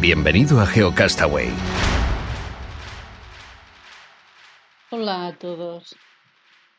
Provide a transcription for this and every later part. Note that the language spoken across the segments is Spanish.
Bienvenido a GeoCastaway. Hola a todos.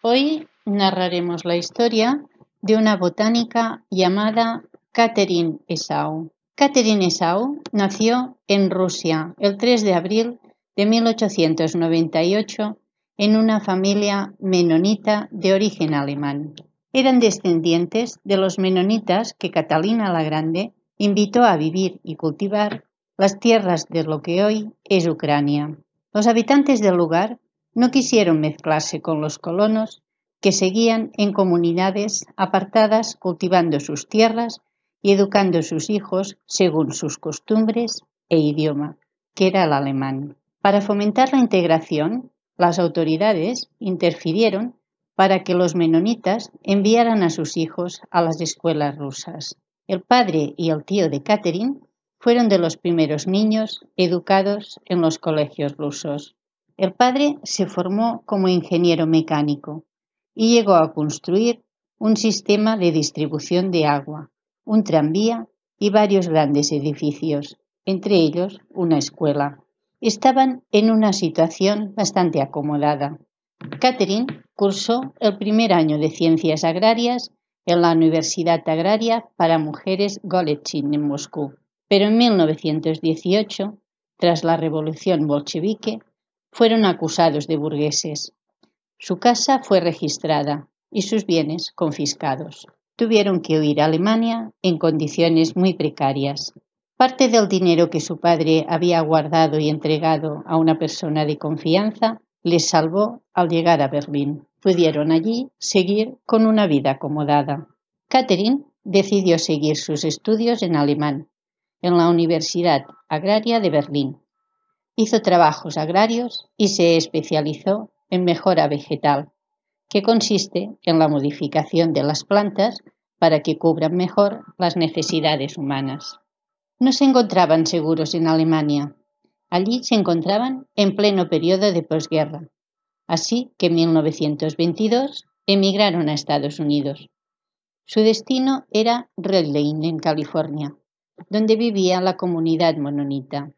Hoy narraremos la historia de una botánica llamada Catherine Esau. Catherine Esau nació en Rusia el 3 de abril de 1898 en una familia menonita de origen alemán. Eran descendientes de los menonitas que Catalina la Grande invitó a vivir y cultivar las tierras de lo que hoy es Ucrania. Los habitantes del lugar no quisieron mezclarse con los colonos que seguían en comunidades apartadas cultivando sus tierras y educando a sus hijos según sus costumbres e idioma, que era el alemán. Para fomentar la integración, las autoridades interfirieron para que los menonitas enviaran a sus hijos a las escuelas rusas. El padre y el tío de Catherine fueron de los primeros niños educados en los colegios rusos. El padre se formó como ingeniero mecánico y llegó a construir un sistema de distribución de agua, un tranvía y varios grandes edificios, entre ellos una escuela. Estaban en una situación bastante acomodada. Catherine cursó el primer año de ciencias agrarias en la Universidad Agraria para Mujeres Goletsyn en Moscú pero en 1918, tras la revolución bolchevique, fueron acusados de burgueses. Su casa fue registrada y sus bienes confiscados. Tuvieron que huir a Alemania en condiciones muy precarias. Parte del dinero que su padre había guardado y entregado a una persona de confianza les salvó al llegar a Berlín. Pudieron allí seguir con una vida acomodada. Catherine decidió seguir sus estudios en alemán en la Universidad Agraria de Berlín. Hizo trabajos agrarios y se especializó en mejora vegetal, que consiste en la modificación de las plantas para que cubran mejor las necesidades humanas. No se encontraban seguros en Alemania. Allí se encontraban en pleno periodo de posguerra. Así que en 1922 emigraron a Estados Unidos. Su destino era Red Lane, en California, donde vivía la comunidad mononita.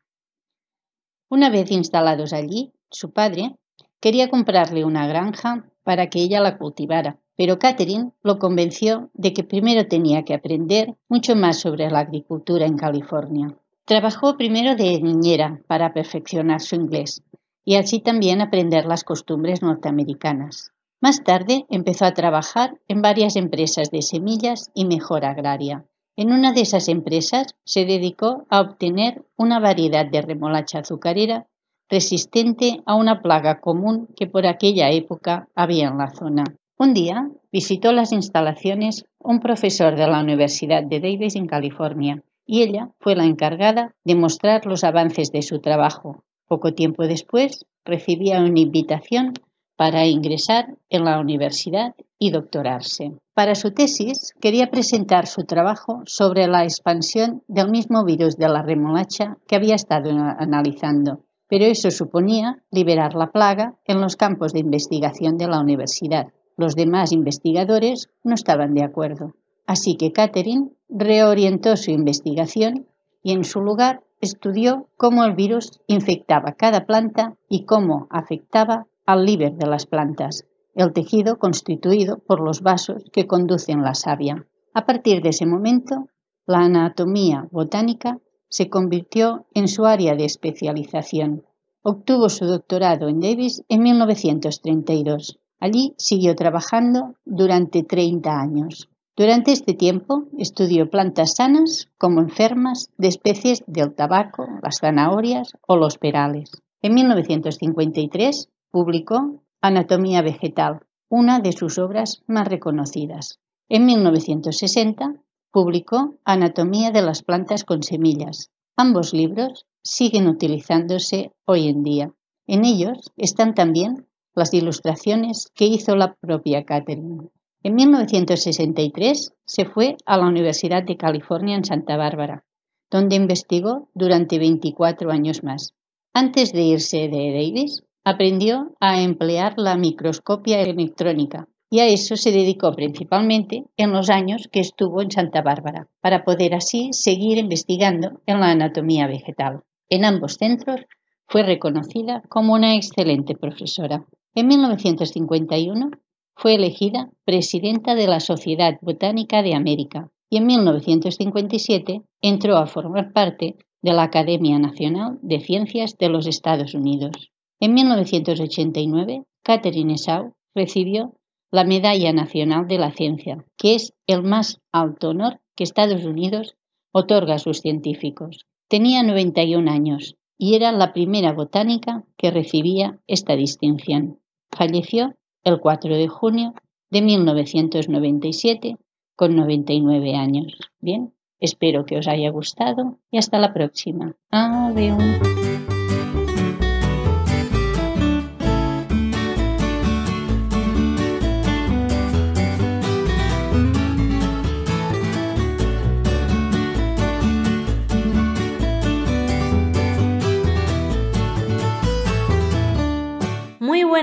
Una vez instalados allí, su padre quería comprarle una granja para que ella la cultivara, pero Catherine lo convenció de que primero tenía que aprender mucho más sobre la agricultura en California. Trabajó primero de niñera para perfeccionar su inglés y así también aprender las costumbres norteamericanas. Más tarde empezó a trabajar en varias empresas de semillas y mejora agraria. En una de esas empresas se dedicó a obtener una variedad de remolacha azucarera resistente a una plaga común que por aquella época había en la zona. Un día visitó las instalaciones un profesor de la Universidad de Davis en California y ella fue la encargada de mostrar los avances de su trabajo. Poco tiempo después recibía una invitación para ingresar en la universidad y doctorarse. Para su tesis quería presentar su trabajo sobre la expansión del mismo virus de la remolacha que había estado analizando, pero eso suponía liberar la plaga en los campos de investigación de la universidad. Los demás investigadores no estaban de acuerdo. Así que Catherine reorientó su investigación y en su lugar estudió cómo el virus infectaba cada planta y cómo afectaba al líber de las plantas, el tejido constituido por los vasos que conducen la savia. A partir de ese momento, la anatomía botánica se convirtió en su área de especialización. Obtuvo su doctorado en Davis en 1932. Allí siguió trabajando durante 30 años. Durante este tiempo estudió plantas sanas como enfermas de especies del tabaco, las zanahorias o los perales. En 1953 publicó Anatomía vegetal, una de sus obras más reconocidas. En 1960 publicó Anatomía de las plantas con semillas. Ambos libros siguen utilizándose hoy en día. En ellos están también las ilustraciones que hizo la propia Catherine. En 1963 se fue a la Universidad de California en Santa Bárbara, donde investigó durante 24 años más. Antes de irse de Davis, aprendió a emplear la microscopia electrónica y a eso se dedicó principalmente en los años que estuvo en Santa Bárbara, para poder así seguir investigando en la anatomía vegetal. En ambos centros fue reconocida como una excelente profesora. En 1951 fue elegida presidenta de la Sociedad Botánica de América y en 1957 entró a formar parte de la Academia Nacional de Ciencias de los Estados Unidos. En 1989, Catherine Shaw recibió la Medalla Nacional de la Ciencia, que es el más alto honor que Estados Unidos otorga a sus científicos. Tenía 91 años y era la primera botánica que recibía esta distinción. Falleció el 4 de junio de 1997 con 99 años. Bien, espero que os haya gustado y hasta la próxima. Adiós.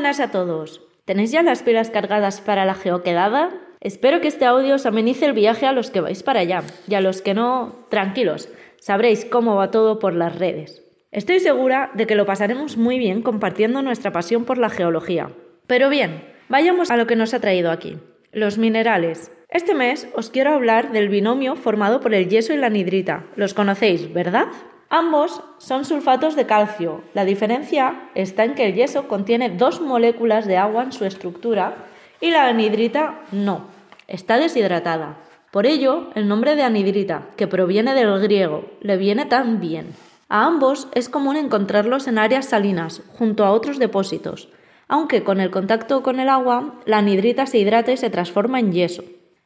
Buenas a todos. ¿Tenéis ya las pilas cargadas para la geoquedada? Espero que este audio os amenice el viaje a los que vais para allá y a los que no, tranquilos, sabréis cómo va todo por las redes. Estoy segura de que lo pasaremos muy bien compartiendo nuestra pasión por la geología. Pero bien, vayamos a lo que nos ha traído aquí, los minerales. Este mes os quiero hablar del binomio formado por el yeso y la anhidrita. Los conocéis, ¿verdad? Ambos son sulfatos de calcio. La diferencia está en que el yeso contiene dos moléculas de agua en su estructura y la anhidrita no. Está deshidratada. Por ello, el nombre de anhidrita, que proviene del griego, le viene tan bien. A ambos es común encontrarlos en áreas salinas, junto a otros depósitos, aunque con el contacto con el agua, la anhidrita se hidrata y se transforma en yeso.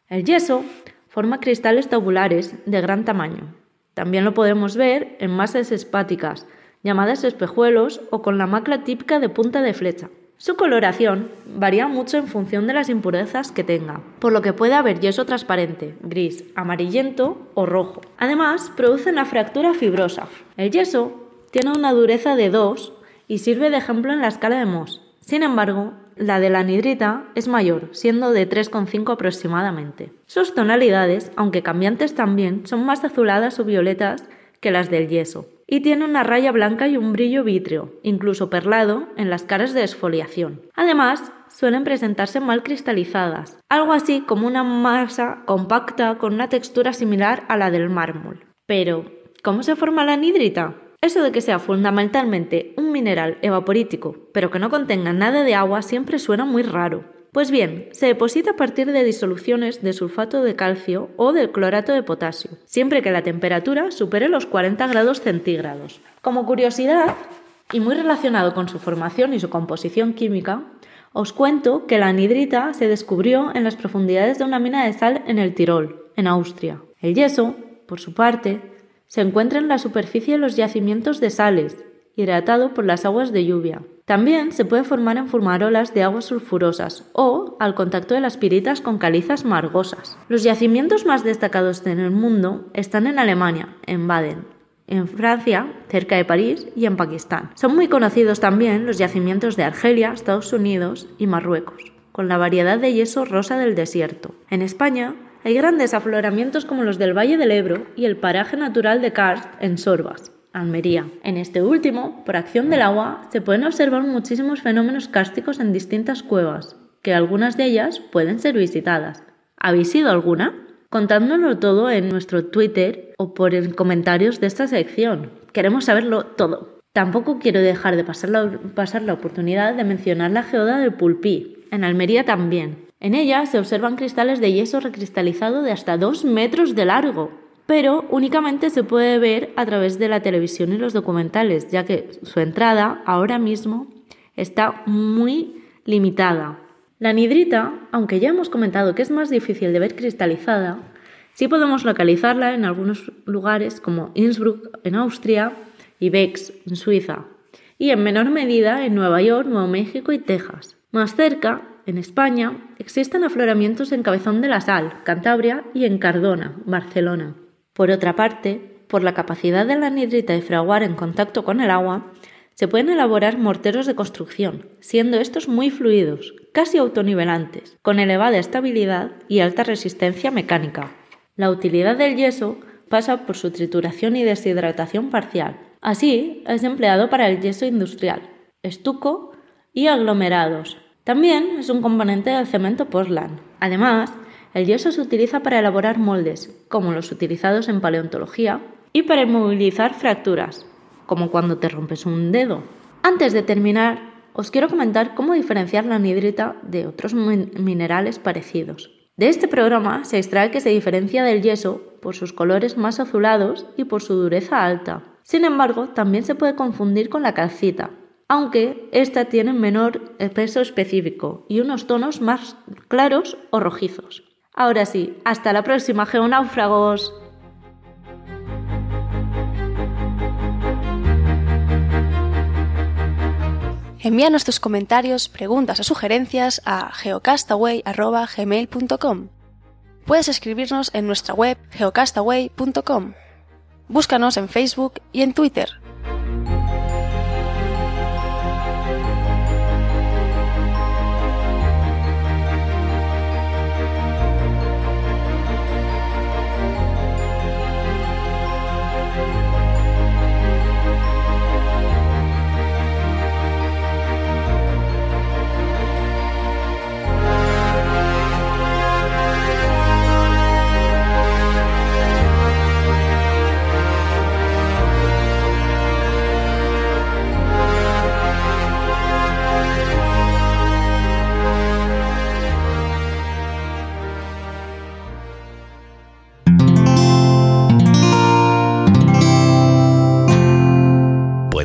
El yeso forma cristales tabulares de gran tamaño. También lo podemos ver en masas espáticas, llamadas espejuelos o con la macla típica de punta de flecha. Su coloración varía mucho en función de las impurezas que tenga, por lo que puede haber yeso transparente, gris, amarillento o rojo. Además, produce una fractura fibrosa. El yeso tiene una dureza de 2 y sirve de ejemplo en la escala de Mohs. Sin embargo, la de la anhidrita es mayor, siendo de 3,5 aproximadamente. Sus tonalidades, aunque cambiantes también, son más azuladas o violetas que las del yeso, y tiene una raya blanca y un brillo vítreo, incluso perlado, en las caras de esfoliación. Además, suelen presentarse mal cristalizadas, algo así como una masa compacta con una textura similar a la del mármol. Pero, ¿cómo se forma la anhidrita? Eso de que sea fundamentalmente un mineral evaporítico, pero que no contenga nada de agua, siempre suena muy raro. Pues bien, se deposita a partir de disoluciones de sulfato de calcio o del clorato de potasio, siempre que la temperatura supere los 40 grados centígrados. Como curiosidad, y muy relacionado con su formación y su composición química, os cuento que la anhidrita se descubrió en las profundidades de una mina de sal en el Tirol, en Austria. El yeso, por su parte, se encuentra en la superficie de los yacimientos de sales, hidratado por las aguas de lluvia. También se puede formar en fumarolas de aguas sulfurosas o al contacto de las piritas con calizas margosas. Los yacimientos más destacados en el mundo están en Alemania, en Baden, en Francia, cerca de París, y en Pakistán. Son muy conocidos también los yacimientos de Argelia, Estados Unidos y Marruecos, con la variedad de yeso rosa del desierto. En España hay grandes afloramientos como los del Valle del Ebro y el paraje natural de Karst en Sorbas, Almería. En este último, por acción del agua, se pueden observar muchísimos fenómenos cársticos en distintas cuevas, que algunas de ellas pueden ser visitadas. ¿Habéis ido alguna? Contádnoslo todo en nuestro Twitter o por en comentarios de esta sección. Queremos saberlo todo. Tampoco quiero dejar de pasar la, pasar la oportunidad de mencionar la geoda del Pulpí, en Almería también, en ella se observan cristales de yeso recristalizado de hasta 2 metros de largo, pero únicamente se puede ver a través de la televisión y los documentales, ya que su entrada ahora mismo está muy limitada. La anhidrita, aunque ya hemos comentado que es más difícil de ver cristalizada, sí podemos localizarla en algunos lugares como Innsbruck en Austria y Bex en Suiza, y en menor medida en Nueva York, Nuevo México y Texas. Más cerca, en España, existen afloramientos en Cabezón de la Sal, Cantabria, y en Cardona, Barcelona. Por otra parte, por la capacidad de la anhidrita de fraguar en contacto con el agua, se pueden elaborar morteros de construcción, siendo estos muy fluidos, casi autonivelantes, con elevada estabilidad y alta resistencia mecánica. La utilidad del yeso pasa por su trituración y deshidratación parcial. Así, es empleado para el yeso industrial, estuco y aglomerados. También es un componente del cemento Portland. Además, el yeso se utiliza para elaborar moldes, como los utilizados en paleontología, y para inmovilizar fracturas, como cuando te rompes un dedo. Antes de terminar, os quiero comentar cómo diferenciar la anhidrita de otros minerales parecidos. De este programa se extrae que se diferencia del yeso por sus colores más azulados y por su dureza alta. Sin embargo, también se puede confundir con la calcita, aunque esta tiene menor peso específico y unos tonos más claros o rojizos. Ahora sí, hasta la próxima, geonáufragos. Envíanos tus comentarios, preguntas o sugerencias a geocastaway.gmail.com. Puedes escribirnos en nuestra web geocastaway.com. Búscanos en Facebook y en Twitter